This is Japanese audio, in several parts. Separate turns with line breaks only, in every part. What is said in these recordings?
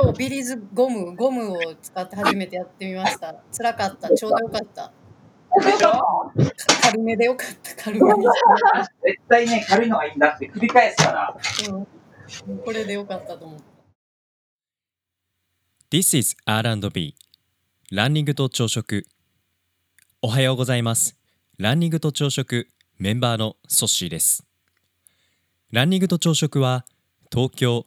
今日ビリーズゴム、ゴムを使って初めてやってみました。辛かった。ちょうどよかった。
でしょ？
か軽めでよかった。軽めに。
絶対ね、軽いのがいいんだって繰り返すから。
うん、これでよかったと思う。
This is R&B ランニングと朝食おはようございますランニングと朝食メンバーのソッシーですランニングと朝食は東京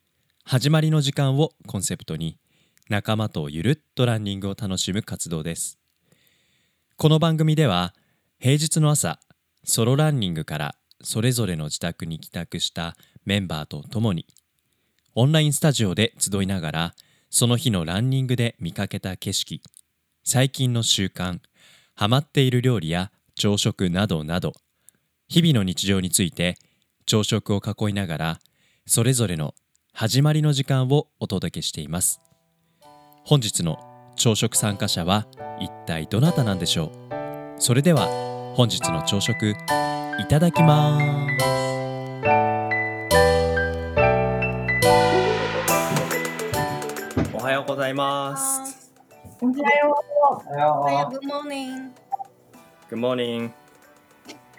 始まりの時間をコンセプトに仲間とゆるっとランニングを楽しむ活動です。この番組では平日の朝ソロランニングからそれぞれの自宅に帰宅したメンバーと共にオンラインスタジオで集いながらその日のランニングで見かけた景色最近の習慣ハマっている料理や朝食などなど日々の日常について朝食を囲いながらそれぞれの始まりの時間をお届けしています本日の朝食参加者は一体どなたなんでしょう？それでは本日の朝食いただきますおはようございます
おはよう。おはよう。
よ
Good morning.
Good morning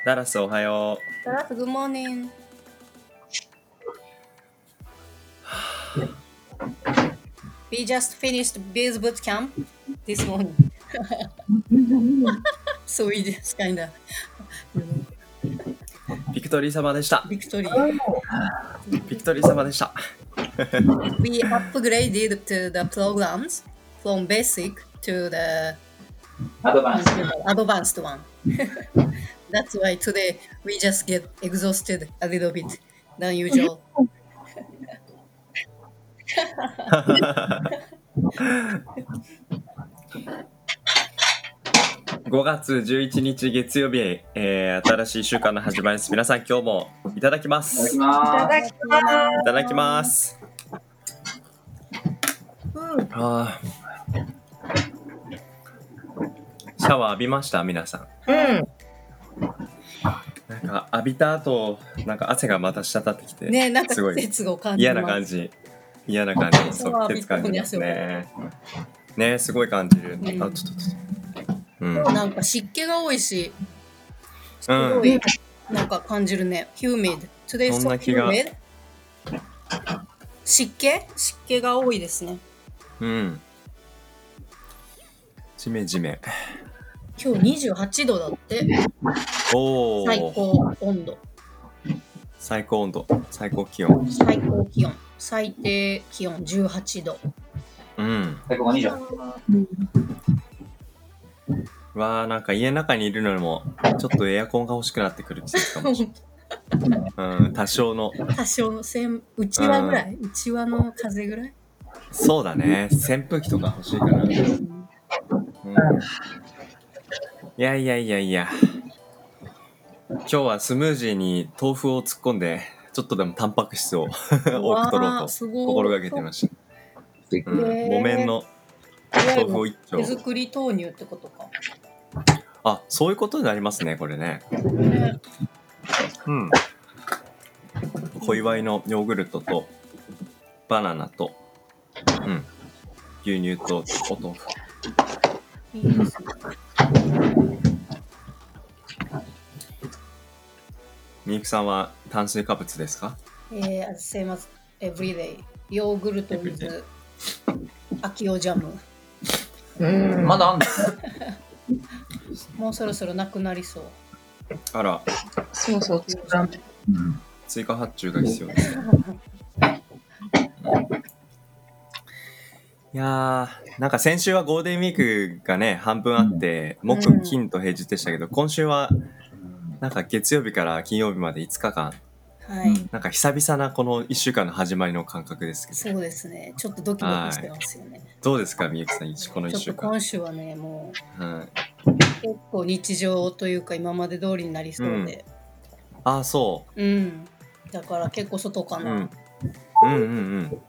ダラスおはよう
Taras, Good morning. We just finished Biz boot camp this morning. so we just kinda
ビクトリー様でした。
victory.
ビクトリー様でした。
We upgraded to the programs from basic to the
アドバンス。
advanced one. That's why today we just get exhausted a little bit than usual.
5月11日月曜日、えー新しい週間の始まりです。皆さん今日もいただきま
いただ
す。
きます。
いただきます。シャワー浴びました？皆さん。
うん。
なんか浴びた後、なんか汗がまた滴ってきて、
ねなんか
すごい。嫌な感じ。嫌な感じ。
シ
そう、
ャワー浴びた
季節感じますね。ねすごい感じる。
ん
あ、ちょっと。うん。
なんか湿気が多いし、す
うん
ごいなんか感じるね。humid. Today
そん
so
な気が.
湿気？湿気が多いですね。
うん。ジメジメ。
今日28度だって。
おお。
最高温度。
最高温度。最高気温。
最高気温。最低気温18度。
うん。
最後20。
わあ、なんか家の中にいるのにも、ちょっとエアコンが欲しくなってくる季節かもしれない。うん、多少の。
多少のせん内輪ぐらい、内輪の風ぐらい？
そうだね。扇風機とか欲しいかな。うん。いやいやいやいや。今日はスムージーに豆腐を突っ込んで、ちょっとでもタンパク質を多く取ろう
わ
と心がけてました。うん、木綿の豆腐を
る
一丁
手。作り豆乳ってことか。
あ、そういうことになりますね、これね。
ね
うん。小祝いのヨーグルトと、バナナと、うん。牛乳とお豆腐。
いいですね
みゆきさんは炭水化物ですか？
えー、same as every day。ヨーグルト with 秋オジャム。
うん、まだあんの？
もうそろそろなくなりそう。
あら、
そうそう、作らん。と
追加発注が必要ですね。いやー、なんか先週はゴールデンウィークがね、半分あって、木、金と平日でしたけど、今週は、なんか月曜日から金曜日まで5日間、
はい。
なんか久々なこの1週間の始まりの感覚ですけど
そうですね。ちょっとドキドキしてますよね。
どうですかみゆきさんこの1
ちょっ
週間、
と今週はね、も
はい、
う結構日常というか今まで通りになりそうで。
ああそ
うん。だから結構外か
う、う
な。
ん、うんうんうん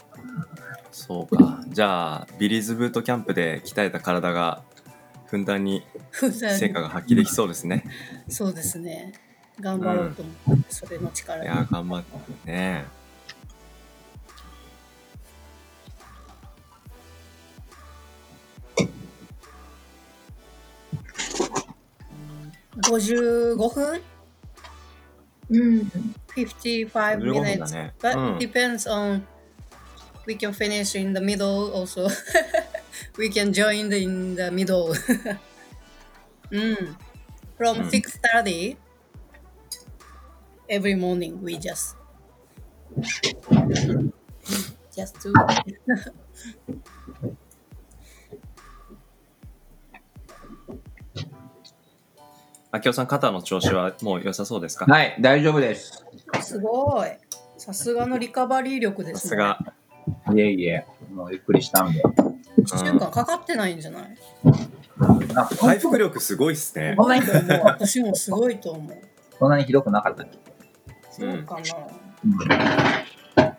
そうかじゃあビリーズブートキャンプで鍛えた体がふんだんに成果が発揮できそうですね
そうですね。頑張ろうと思って、それの力で。
いや頑張ってね
55分？
うん。
55
15分だ
minutes.
ね
But
うん
depends on we can finish in the middle also. we can join the, in the middle. mm. From
Mm.
6:30 every morning we just just.
あきおさん肩の調子はもう良さそうですか？
はい、大丈夫です。
すごい。さすがのリカバリー力ですね。
さすが
いえいえ、もうゆっくりしたんで。
1週間かかってないんじゃない、
回復力すごいっすね
こんなに、
私もすごいと思う。
こんなにひどくなかった。
そうかな。
や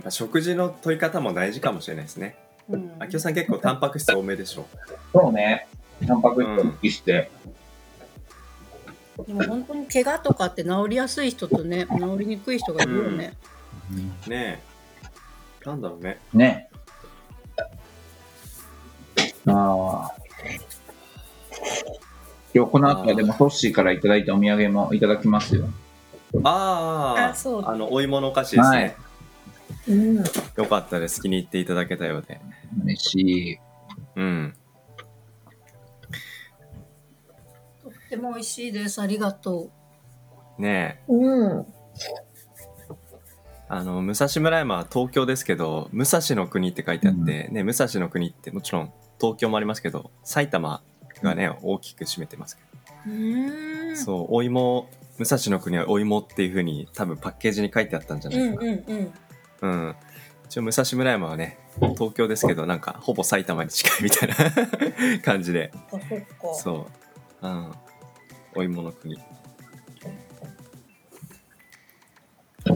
っぱ食事の取り方も大事かもしれないですね
うん
あきおさん結構タンパク質多めでしょ
そうね。タンパク質を意識して。
でも本当に怪我とかって治りやすい人とね、治りにくい人がいるよね。
ねえなんだろうね
ね。ああ。今日この後はでもトッシーからいただいたお土産もいただきますよ。
ああ
あそう
あのお芋のお菓子ですね、
はい
うん。
よかったです気に入っていただけたようで
嬉しい。
うん
とっても美味しいです。ありがと
ねえ
うん。
あの武蔵村山は東京ですけど武蔵の国って書いてあって、ね武蔵の国ってもちろん東京もありますけど埼玉がね大きく占めてますけど、
ん。
そうお芋武蔵の国はお芋っていう風に多分パッケージに書いてあったんじゃな
うん
いか
うんうん。
なうん、一応武蔵村山はね東京ですけどなんかほぼ埼玉に近いみたいな 感じで。
あ、そっか。
そう、うん、お芋の国。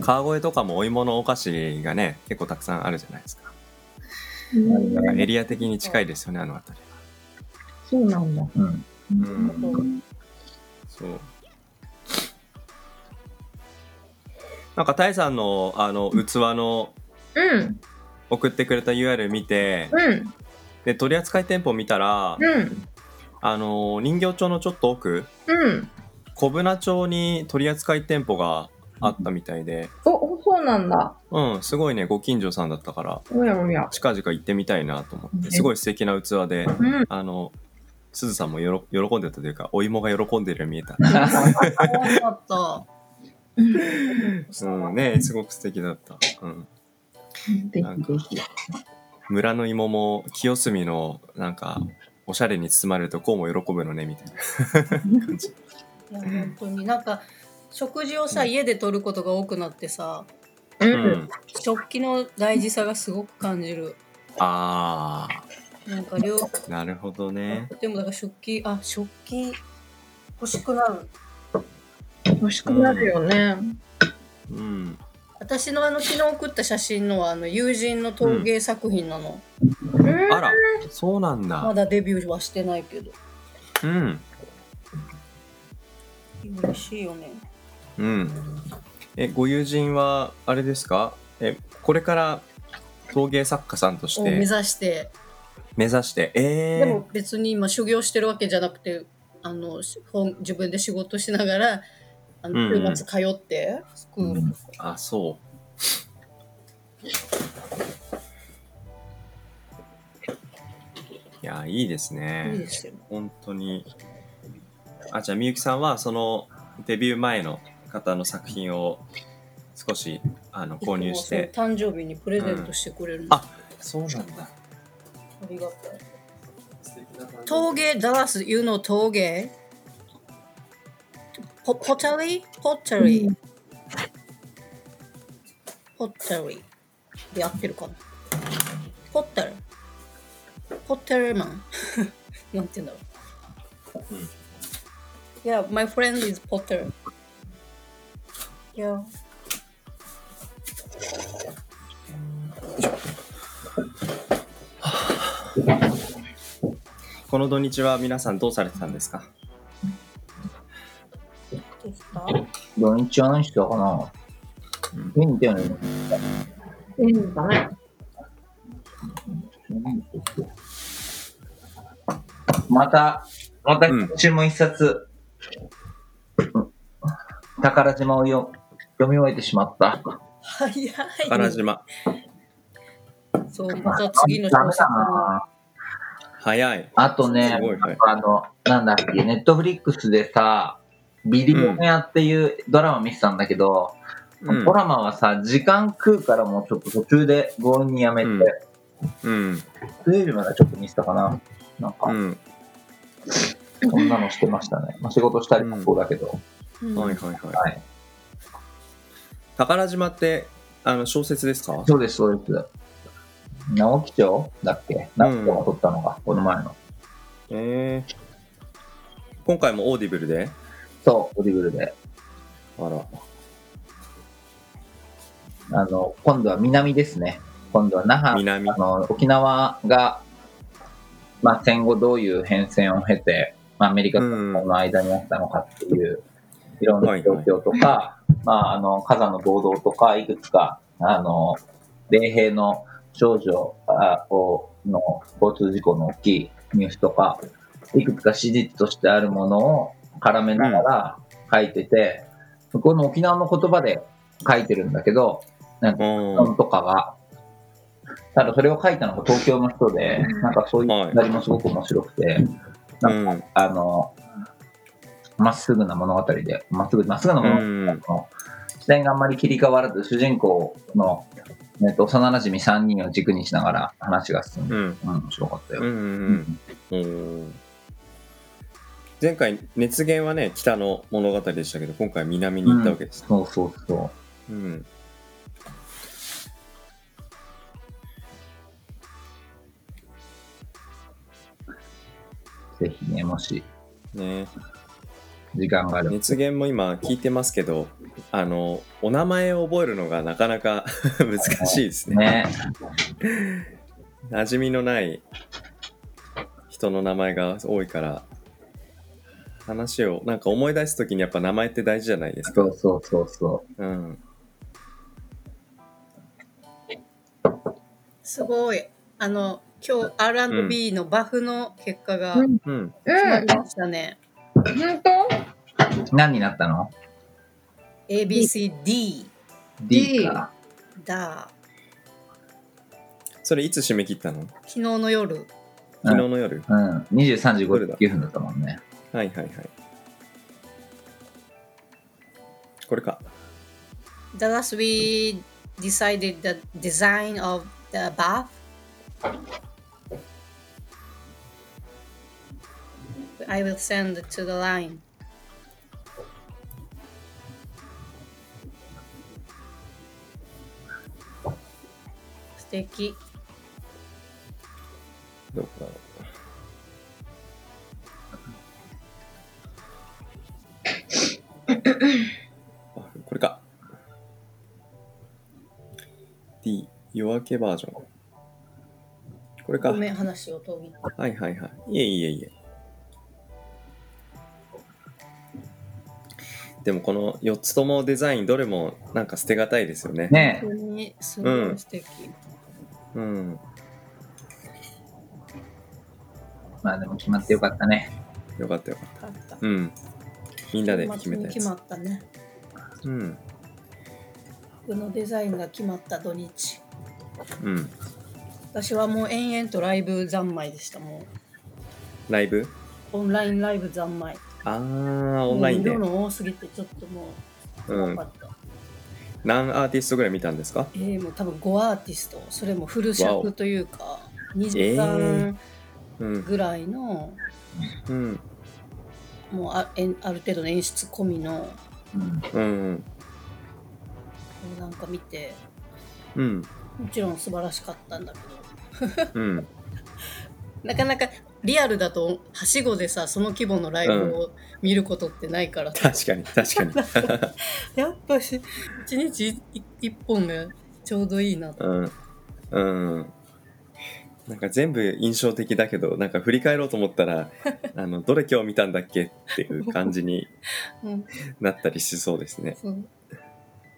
川越とかもお芋のお菓子がね結構たくさんあるじゃないですかなんかエリア的に近いですよねあの辺り
そうなんだ。
うん。
はうんそうなんかタイさんのあの器の
うん。
送ってくれた URL 見て
うん。
で取扱店舗見たら、
うん。
あの人形町のちょっと奥
うん。
小船町に取扱店舗があったみたいで、
お、そうなんだ。
うん、すごいねご近所さんだったから
おやおや。
近々行ってみたいなと思って
ね
すごい素敵な器で
うん。
あのすずさんもよろ喜んでたというかお芋が喜んでるように見えた、
よかった。
うん、ねすごく素敵だった、うん、
ぜひぜひ。
村の芋も清澄のなんかおしゃれに包まれるとこうも喜ぶのねみたいな感じ
いや、本当になんか、食事をさ、家で取ることが多くなってさ、
う。
うんん
食器の大事さがすごく感じる。
あ
なんか量、
ーなるほどね
でもだから食器、あ、食器欲しくなる。
欲しくなるよね。
うん
私のあの昨日送った写真のはあの友人の陶芸作品なの、
うん。
あらそうなん
ま
だ
だデビューはしてないけど
うん
嬉しいよね
うん。えご友人はあれですか？えこれから陶芸作家さんとし
を目指
て
して。
目指して。えー、
でも別に今修行してるわけじゃなくてあの本自分で仕事しながらあの
うんうん。
週末通ってスクールとか、
あそいやいいですね。
いいですよ
本当に。あじゃあみゆきさんはそのデビュー前の方の作品を少しあの購入して。
誕生日にプレゼントしてくれるの、
あそうなんだ。
ありがたい陶芸ダラス you know 陶芸？ポポタリ？ーポタリ。ー、ポッタリ。ーで合ってるかな。ポッタル。ポッタルマン。なんて言うんだろう、Yeah, my friend is Potter. Yeah.
この土日は皆さんどうされてたんですか？
ですか？
土日は何してたかな？見に行ったよね。
いいんだね。
また、また
うん
今週も一冊、宝島をよ読み終えてしまった。
早い。
宝島
そう、また次の小説
早い
あとねあの、なんだっけ、ネットフリックスでさ、ビリオネアっていうドラマ見てたんだけど、
うん
ドラマはさ、時間食うからもうちょっと途中で強引にやめて、
うんうん
水曜日までちょっと見てたかな。なんか、
うん
そんなのしてましたね。まあ、仕事したりもそうだけど。
うん
はいはいはい
はい。
宝島ってあの小説ですか？
そうです、そうです。直木賞だっけ？直木賞が取ったのが、この前の。
えー、今回も Audible で？
そう、 Audible で。
あら。
あの、今度は南ですね。今度は那覇、
南。
あの、沖縄が、まあ、戦後どういう変遷を経て、まあ、アメリカと日本の間にあったのかっていう、いろんな状況とか、まあ、あの、火山の暴動とか、いくつか、あの、米兵の少女あをの交通事故の大きいニュースとか、いくつか史実としてあるものを絡めながら書いてて、向こうの沖縄の言葉で書いてるんだけど、なんかとかが。ただそれを書いたのが東京の人で、なんかそういうくだりもすごく面白くて、なんか
うん。
あの、まっすぐな物語で、まっすぐ、まっすぐな物語。視点があんまり切り替わらず、主人公の、えっと、幼馴染3人を軸にしながら話が進んで、
うん。
うん、面白かったよ。
うんうんうん。うん前回熱源はね北の物語でしたけど今回は南に行ったわけです、
そうそうそう。
うん。
ぜひね、もし。
ね
時間があれば。
熱源も今聞いてますけどあのお名前を覚えるのがなかなか 難しいですね
ね。
馴染みのない人の名前が多いから話をなんか思い出す時にやっぱ名前って大事じゃないですか
そうそうそうそ
うん
すごい。あの、今日 R&B のバフの結果が
うん
うん
決ま
うん
りましたね。
本
う。何になったの
ABCD
?D か。
だ。
それいつ締め切ったの
昨日の夜。
昨日の夜、
うん。23時
どれだ
59分だったもんね。
はいはいはいこれか
Thus we decided the design of the bath. I will send it to the line. 敵。
どこだろうあこれか。D 夜明けバージョンこれか。
ごめん、話を途切れ
はいはいはい。いえいえいえ。でもこの4つともデザインどれもなんか捨てがたいですよね。
ね。
本当にすごい素敵。
うん
まあでも決まってよかったね。
よかったよかっ
た
たうんみんなで決めた
決まったね。
うん
僕のデザインが決まった土日。
うん
私はもう延々とライブ三昧でした。も
ライブ？
うオンラインライブ三昧。
あーオンラインで
色の多すぎてちょっともう
うん
怖かった。
何アーティストぐらい見たんですか？
えー、もう多分5アーティスト、それもフル尺というか、2時
え
間
うん
ぐらいの、
うん
もうあある程度の演出込みの、
うん。
うん
なんか見て、
うん。
もちろん素晴らしかったんだけど
うん。
なかなかリアルだとはしごでさその規模のライブを見ることってないから、
確かに、確かに。
やっぱし一日一一本がちょうどいいなと、
うん。うん。なんか全部印象的だけど、なんか振り返ろうと思ったら、あの、どれ今日見たんだっけっていう感じに
うん
なったりしそうですね。
そう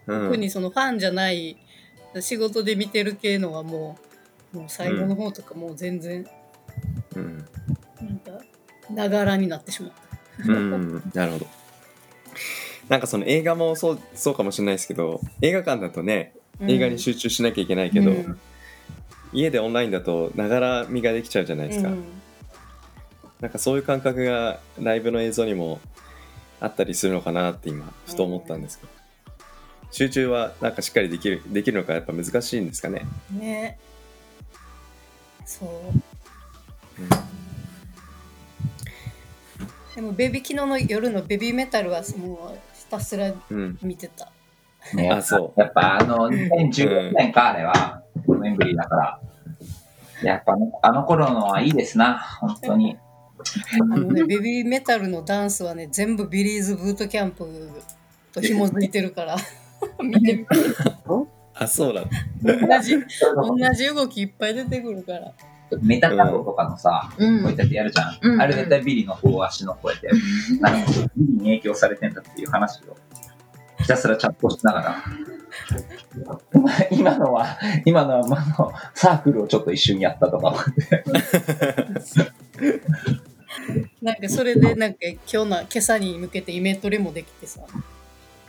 うん。
特にそのファンじゃない仕事で見てる系のはもうもう最後の方とかもう全然
うん。
なんかながらになってしまった。
うん。なるほど。なんかその映画もそう、そうかもしれないですけど、映画館だとね、映画に集中しなきゃいけないけど、
うん
家でオンラインだとながら見ができちゃうじゃないですか。
うん
なんかそういう感覚がライブの映像にもあったりするのかなって今ふと思ったんですけど、集中はなんかしっかりできるできるのかやっぱ難しいんですかね。
ねそうでもベビー昨日の夜のベビーメタルはもうひたすら
うん、
見てた。
ね、
あそう。
やっぱあの、2016年か、あれは、4年ぶりだから。やっぱね、あの頃のはいいですな、本当に。
あのねベビーメタルのダンスはね全部ビリーズブートキャンプと紐づいてるから。見てみて
あそうだ。
同じ同じ動きいっぱい出てくるから
メタカトとかのさ、
うん
こうやってやるじゃん。
うん
あれ絶対ビリの方足のこうやって。なんかビリに影響されてんだっていう話を、ひたすらチャットしながら。今のは、今のは、まの、サークルをちょっと一瞬やったとか思って。
なんかそれでなんか今日の今朝に向けてイメトレもできてさ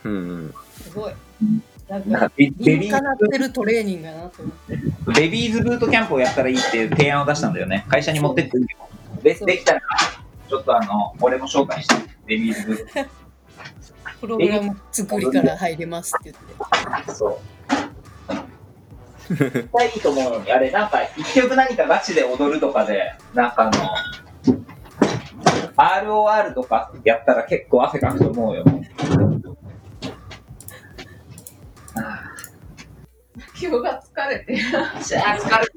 うんうん。
すごいなんか
ベビー
ってるトレーニングやなと思って
ベビーズブートキャンプをやったらいいっていう提案を出したんだよね。会社に持ってって。で、できたら、ちょっとあの、俺も紹介して、ベビーズブート。
プログラム作りから入れますって言って
そう。絶対いいと思うのに、あれ、なんか、一曲何かガチで踊るとかで、なんかあの、ROR とかやったら結構汗かくと思うよ。
今日が疲れてる。
疲れた。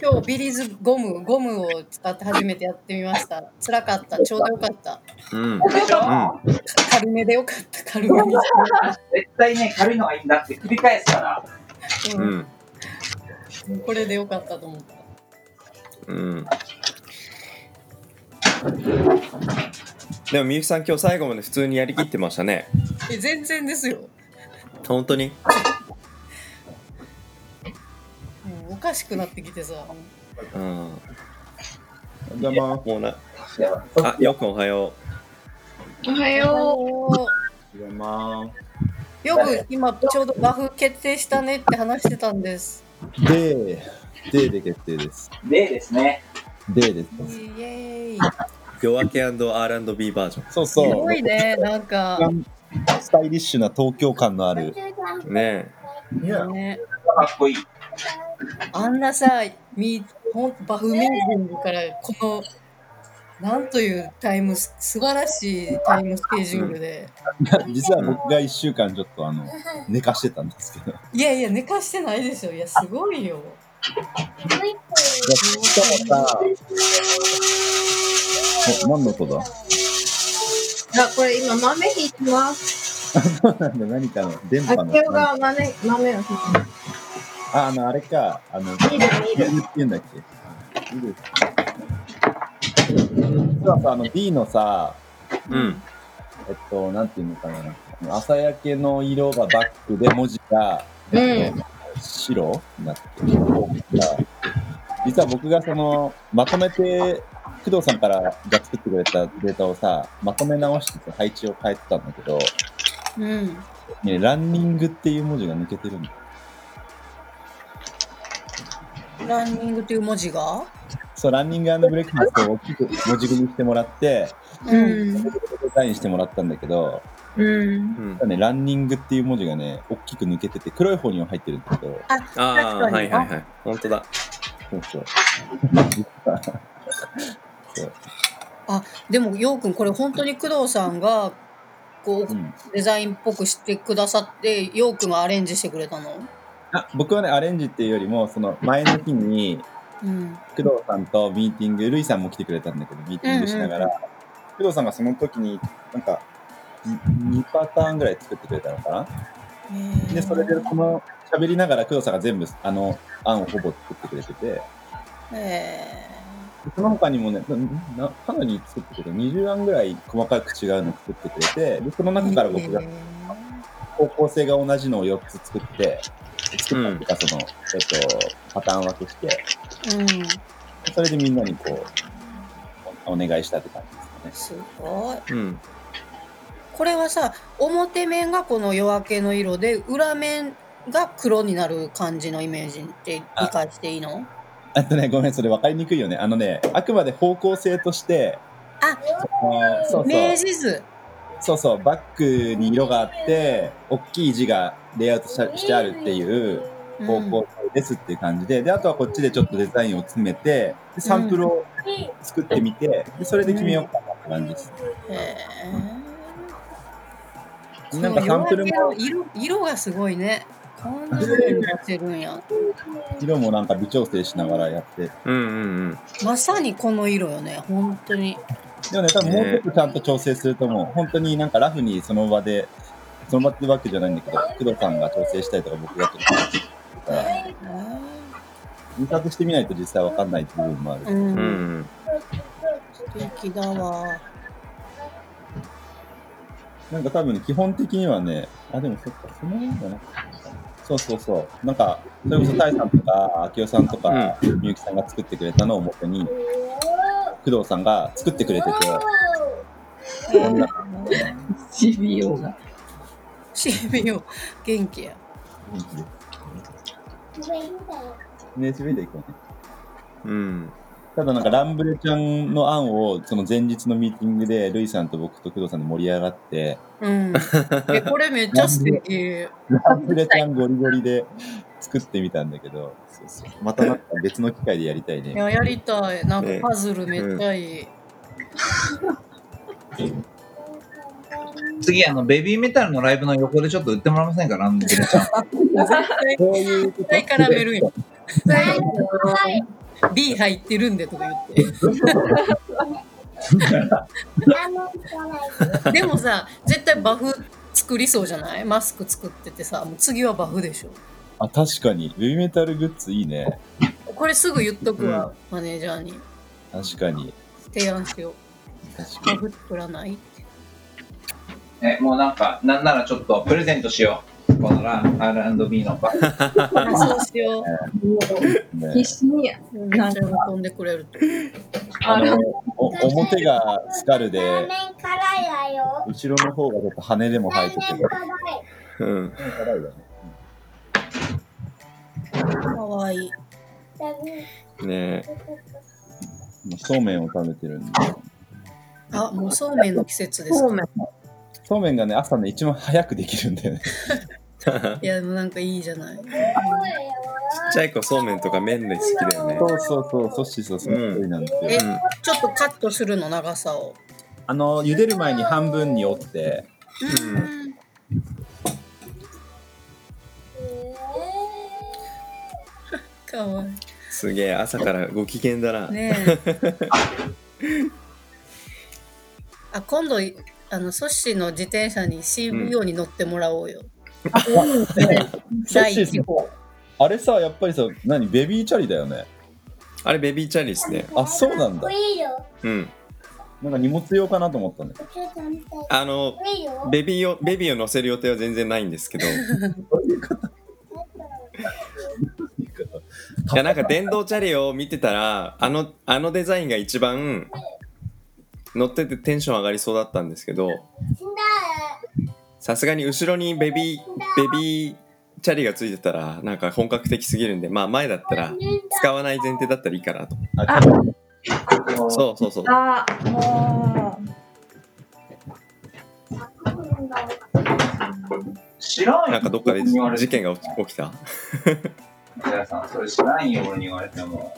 今日ビリーズゴムゴムを使って初めてやってみました辛かったちょうどよかった
うん。
軽めでよかった軽めに
絶対ね、軽いのがいいんだって繰り返すから。
う
うん
ん。
これでよかったと思った
うん。でもみゆきさん今日最後まで普通にやりきってましたね。
え全然ですよ
本当に？
もうおかしくなってきてさ
うん。
お邪魔。
もうな。あ、よくんおはよ
おはよ
おー
お邪魔。
よく今ちょうどバフ決定したねって話してたんです
で、でで決定です。
でですね、
イ
でです。
エーイ
う。夜明け &R&B バージョ
そうそう。
すごいねなんか
スタイリッシュな東京感のある。
ン。ね
ね
かっこいい。
あんなさみほんバフミュージングからこのなんというタイムス素晴らしいタイムスケジュールで、
実は僕が一週間ちょっとあの、寝かしてたんですけど。
いやいや寝かしてないでしょいやすごいよ
しかもさ、お何の音だ？
う。あ、これ今豆引いてます。
なんだ何かの電波の。
あが豆、豆を引いて。ます。
あ、あの、あれか。あの、
見る見る。
ビール。って言うんだっけビール。実はさ、あの B のさ、
うん。
えっと、なんていうのかな。朝焼けの色がバックで文字が、えっと白になってる。実は僕がその、まとめて、工藤さんからが作ってくれたデータをさ、まとめ直してさ配置を変えてたんだけど、
うん
ね、ランニングっていう文字が抜けてるんだ。
ランニングという文字が？
そう、ランニングブレックファストを大きく文字組みしてもらって、
うん
デザインしてもらったんだけど、
うん。
ね、ランニングっていう文字がね、大きく抜けてて、黒い方には入ってるんだけど、
あ
あはいはいはい。本当だ。
そうそう。そう
でもようくんこれ本当に工藤さんがこう
うん。
デザインっぽくしてくださってようくんがアレンジしてくれたの？
あ僕はね、アレンジっていうよりも、その前の日に、
うん。
工藤さんとミーティング、ルイさんも来てくれたんだけど、ミーティングしながら、工藤さんがその時に、なんか、2パターンぐらい作ってくれたのかな？で、それで、この、喋りながら工藤さんが全部、あの、案をほぼ作ってくれてて、
え
その他にもね、ななかなり作ってくれて、20案ぐらい細かく違うの作ってくれて、で、その中から僕が方向性が同じのを4つ作って、作ったっていうか、その、えっと、パターン分けして、
うん。
それでみんなにこう、おお願いしたって感じです
すごい。
うん。
これはさ表面がこの夜明けの色で裏面が黒になる感じのイメージって理解していいの？
かね。あとね、ごめん、それ分かりにくいよね。あのね、あくまで方向性として、
あ
そうそう、
ジ図
そうそう、バックに色があって、大きい字がレイアウトししてあるっていう方向性ですっていう感じで、で、あとはこっちでちょっとデザインを詰めて、でサンプルを作ってみて、でそれで決めようかなって感じです。
うんへえ
なんかサンプルも
色色がすごいねこんな風に出せるんや。
色もなんか微調整しながらやって。
うんうんうん。
まさにこの色よね本当に。
でもね、多分もうちょっとちゃんと調整すると思う。本当になんかラフにその場で、その場ってわけじゃないんだけど、工藤さんが調整したりとか僕がちょっとから、印刷してみないと実際わかんない部分もある。
うん、
うんうん
素敵だわ。
なんか多分ね、基本的にはね、あ、でもそっか、その辺じゃな。くてそうそうそう。なんか、それこそタイさんとか、明夫さんとか、みゆきさんが作ってくれたのを元に、工藤さんが作ってくれてて、こんな
CBO が。
CBO 元気や
雰囲気で。ね、滑りでいこうね。
うん
ただなんかランブレちゃんの案をその前日のミーティングでルイさんと僕と工藤さんで盛り上がって
うん。えこれめっちゃ素敵
ランブレちゃんゴリゴリで作ってみたんだけどそうそう。またなんか別の機会でやりたいね。
いややりたい。なんかパズルめっちゃいい、
次、あの、ベビーメタルのライブの横でちょっと売ってもらえませんか？ランドルちゃん。
絶対絡めるやん B 入ってるんでとか言って。でもさ絶対バフ作りそうじゃない？マスク作っててさもう次はバフでしょ。
あ確かに。ベビーメタルグッズいいね。
これすぐ言っとくわ、マネージャーに。
確かに。
提案しよ
確かに。
うバフ作らない？って
え、もうなんか、なんならちょっとプレゼントしよう。このラ R&B のバ
あそうしよ
ね。
必死に、
うめっちゃ喜んでくれると。
あ表がスカルで。後ろの方がちょっと羽でも生えてて。
うん。
かわい。い
ね。
今そうめんを食べてるんで。
あもうそうめんの季節ですか。
そうめん。
そうめんがね朝ね一番早くできるんだよね。
いやでもなんかいいじゃない。
ちっちゃい子そうめんとか麺類好きだよね。
そうそうそうソッシーそうその通りなんですよ、
え
うん。
ちょっとカットするの長さを。
あの茹でる前に半分に折って。
うん。かわい
すげえ朝からご機嫌だな。い
ねえ。あ今度あのソッシーの自転車に CVO に乗ってもらおうよ、
あれさやっぱりさ何ベビーチャリだよね。
あれベビーチャリですね。
あそうなんだ。
いいよ。
うん。
なんか荷物用かなと思ったんだけど。
ちょっと見て。
あの。ベビーをベビーを乗せる予定は全然ないんですけど。いやなんか電動チャリを見てたらあのあのデザインが一番乗っててテンション上がりそうだったんですけど。さすがに後ろにベビーベビーチャリがついてたらなんか本格的すぎるんでまあ前だったら使わない前提だったらいいかなとそうそうそう
あ、も
知ら。
なんかどっかで事件が起きた？
皆さん、それ知らんよ、俺に言われても。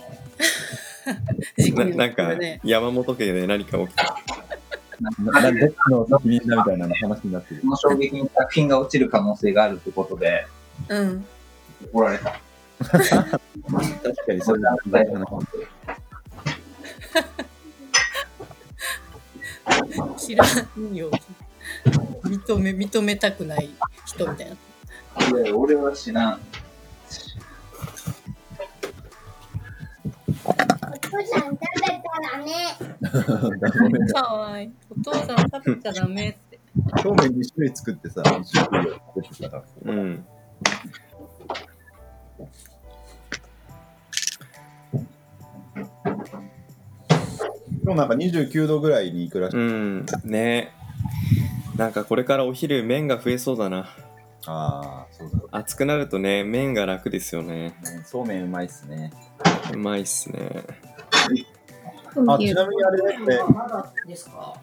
事故に
ななんか山本家で何か起きた
ななどっちの責任だみたいな話になってる
こ。の衝撃に作品が落ちる可能性があるってことで、
うん。
怒られた。
確かにそれは大事な話。
知らんよ。認め、認めたくない人みたいな。
いや、俺は知らん。
父さん食べたらね。
かわいい。お父さん食べちゃダメって。
そうめん2種類作ってさ、一種類作ってたら。
うん。
今日なんか29度ぐらいに行くらしい。
うん。ねなんかこれからお昼麺が増えそうだな。
ああ、そうだろ
暑くなるとね、麺が楽ですよね。
うね。そうめんうまいっすね。
うまいっすね。
あ、ちなみにあれだって、
まだですか？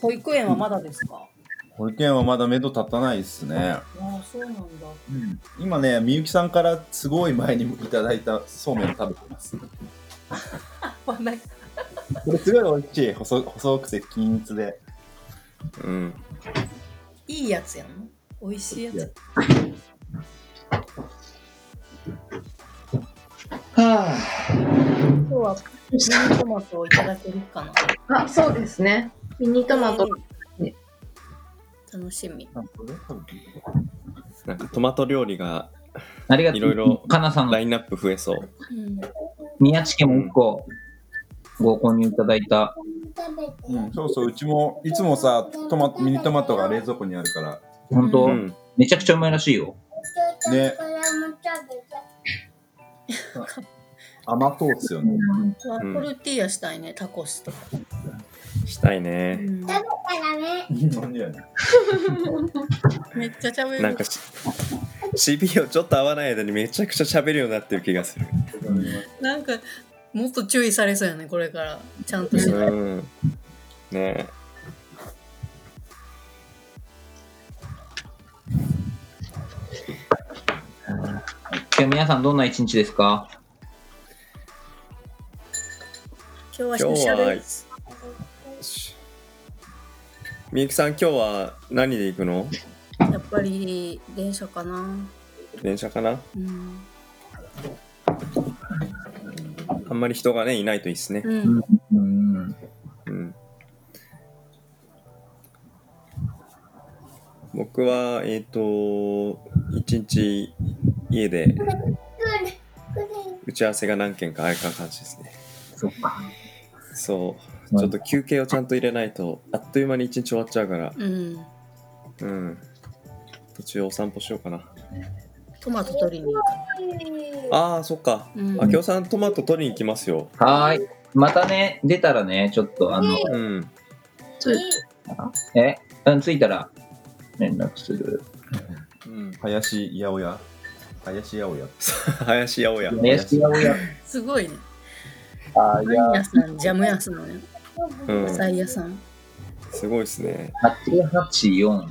保育園はまだですか？
保育園はまだ目処立たないっすね。
ああ、そうなんだ。
今ね、みゆきさんからすごい前にいただいたそうめんを食べてます。これすごい美味しい。細細くて均一で。
うん。
いいやつやんの美味しいやつ。
は
今日はミニトマトをいただけるかな
あ、そうですね。ミニトマト。
楽しみ。
なんかトマト料理が
あ、ありがとう。
いろいろ
かなさんの
ラインナップ増えそう。
うん。
宮地家も1個ご購入いただいた。
うん、そうそう、うちもいつもさ、トマトミニトマトが冷蔵庫にあるから。
本当、
うん。
めちゃくちゃうまいらしいよ。
ね 甘党っすよね。
ワッフルティーヤしたいね、タコスとか。
したいね。
うん
食べたらね。
めっちゃ食べる。
なんかし CPU ちょっと合わない間にめちゃくちゃ喋るようになってる気がする。
なんか、もっと注意されそうやね、これから。ちゃんとしない。
うん。ね
日皆さんどんな一日ですか？
今日はスペシャルです。
しみゆきさん今日は何で行くの？
やっぱり電車かな。
電車かな？
うん。
あんまり人がねいないといいっすね。
うん。
うん。
うん。僕はえっ、と一日家で打ち合わせが何件かあるか感じですね。
そっか。
そう。ちょっと休憩をちゃんと入れないとあっという間に一日終わっちゃうから。
うん。
うん。途中お散歩しようかな。
トマト取りに行く。
ああ、そっか。
うん
あきおさんトマト取りに行きますよ。
はーい。またね、出たらね、ちょっとあの、
うん。
え、うん、着いたら連絡する。
うん、
林八百屋？林八百屋
林八百屋。
林八百屋。
すごいね。
あ
パン屋さん、ジャム屋さんのね。
うん
野。菜屋さん。
すごいですね。
884。
うん。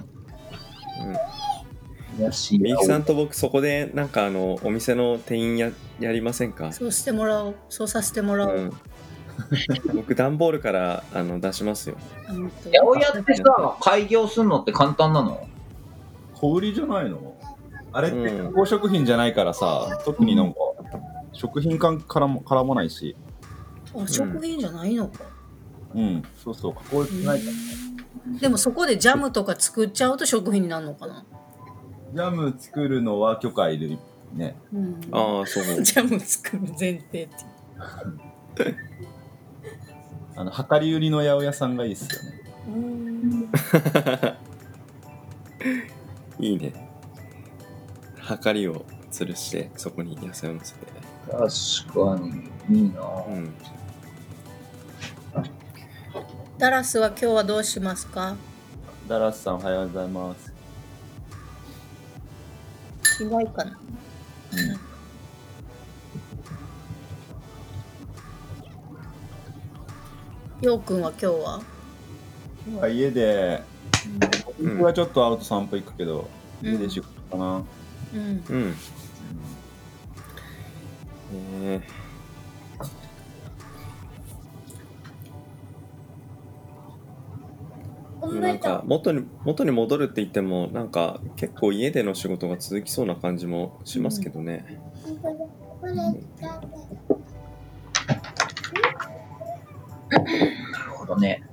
林
みゆきさんと僕そこでなんかあのお店の店員ややりませんか？
そうしてもらおう。そうさせてもらおう。
うん。僕段ボールからあの出しますよ。
八百屋ってさ、開業するのって簡単なの？
小売りじゃないの？あれって
うん
加工食品じゃないからさ、特になんか食品感からも絡まないし、
あ、食品じゃないのか。
うん、そうそう、加工しないから。
でもそこでジャムとか作っちゃうと食品になるのかな？
ジャム作るのは許可いるね。
うん。
ああ、そう。
ジャム作る前提って。
あの、量り売りの八百屋さんがいいっすよね。
うん。
いいね。はかりを吊るしてそこに野菜を乗せて。
確かに。いいな
うん。
ダラスは今日はどうしますか？
ダラスさんおはようございます。
意外かな。ようくんは今日は？
今日は家で、僕はちょっとアウト散歩行くけど、
うん、
家で仕事かな。
うん。
うん。えー、なんか元に元に戻るって言ってもなんか結構家での仕事が続きそうな感じもしますけどね。
うん
なるほどね。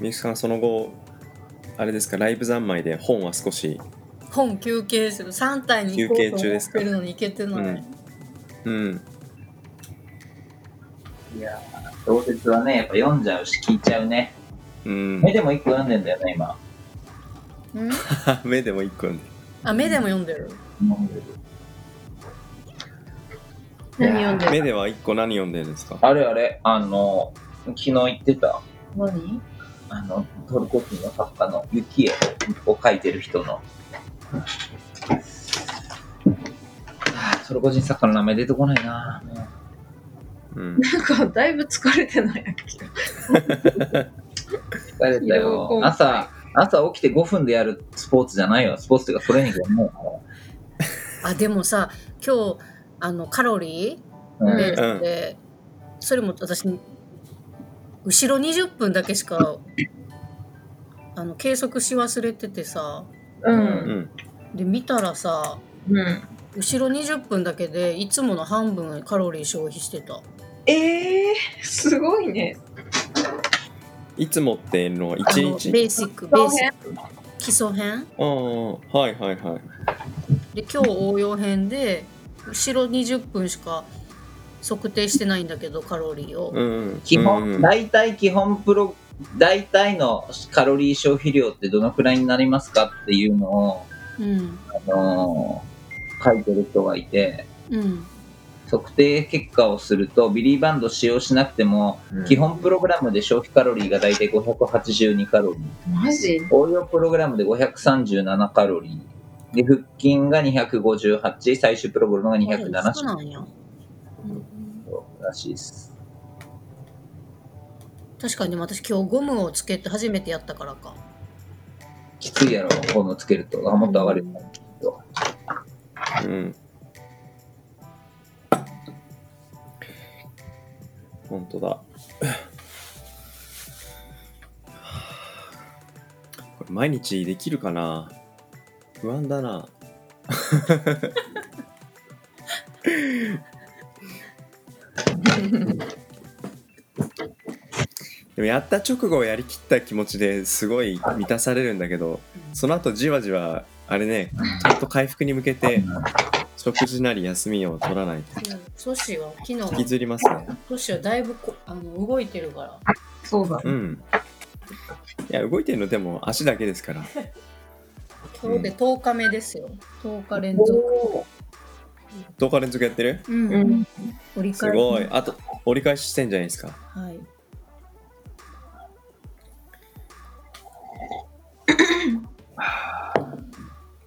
みゆきさんその後あれですかライブ三昧で本は少し
本休憩する。3体に行こうと思ってるのに行けてない、
うん。
いやー小説はね、やっぱ読んじゃうし、聞いちゃうね。
うん。
目でも一個読んでんだよね、今。
うん？
目でも一個読んで
あ目でも読んでる。
何読んでる？
目では一個何読んでるんですか？
あれあれ、あの、昨日言ってた、
何？
あの、トルコ人の作家の雪絵を描いてる人の。はあトルコ人作家の名前出てこないな。
うん。
なんかだいぶ疲れてない？やっけ
疲れたよ。朝、朝起きて5分でやるスポーツじゃないよ。スポーツっていうかトレーニングじゃないよ。
あでもさ今日あのカロリ
うん
ーベースで、それも私後ろ20分だけしかあの計測し忘れててさ。
う
うん。ん
で見たらさ
うん
後ろ20分だけでいつもの半分カロリー消費してた。
えー、すごいね
いつもっていうの？は
あの
一日。
ベーシックベーシック基礎編？
ああはいはいはい。
で今日応用編で後ろ20分しか測定してないんだけどカロリーを、
うん
基本、
うん。
大体基本プロ、大体のカロリー消費量ってどのくらいになりますかっていうのを、
うん。
あのー書いてる人がいて、
うん
測定結果をすると、ビリーバンド使用しなくても、基本プログラムで消費カロリーが大体582カロリー。
マジ？
応用プログラムで537カロリー。で、腹筋が258、最終プログラムが
そう
270
なんや
らしいです。
確かにでも私今日ゴムをつけて初めてやったからか
きついやろ、このつけると。あ、もっと上がるよ。
うん本当だ。これ毎日できるかな？不安だな。でもやった直後やりきった気持ちですごい満たされるんだけどその後じわじわあれねちゃんと回復に向けて食事なり休みを取らないと。
ソシは昨日。
引きずりますね。
ソシはだいぶこあの動いてるから。
そうだ
うん。いや動いてるのでも足だけですから。
今日で10日目ですよ。10日連続。
10日連続やってる？
うん、
うん。
す
折り返し。
ごい。あと折り返ししてんじゃないですか。
はい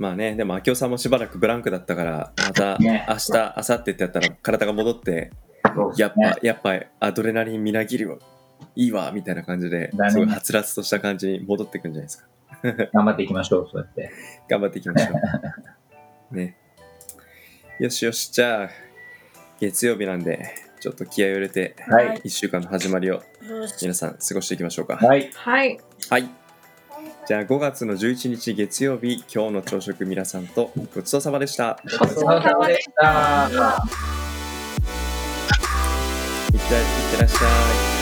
まあねでも明夫さんもしばらくブランクだったからまた
ね。
明日明後日ってやったら体が戻ってやっぱ、
ね
やっぱアドレナリンみなぎるわ。いいわみたいな感じですごいはつらつとした感じに戻ってくんじゃないですか。
頑張っていきましょう、そうやって。
頑張っていきましょう。ね。よしよしじゃあ月曜日なんでちょっと気合を入れて
はい。
1週間の始まりを皆さん過ごしていきましょうか。
はい。
はい。
はいじゃあ5月の11日月曜日今日の朝食皆さんとごちそうさまでした。
ごちそうさまでした。
いってらいってらっしゃい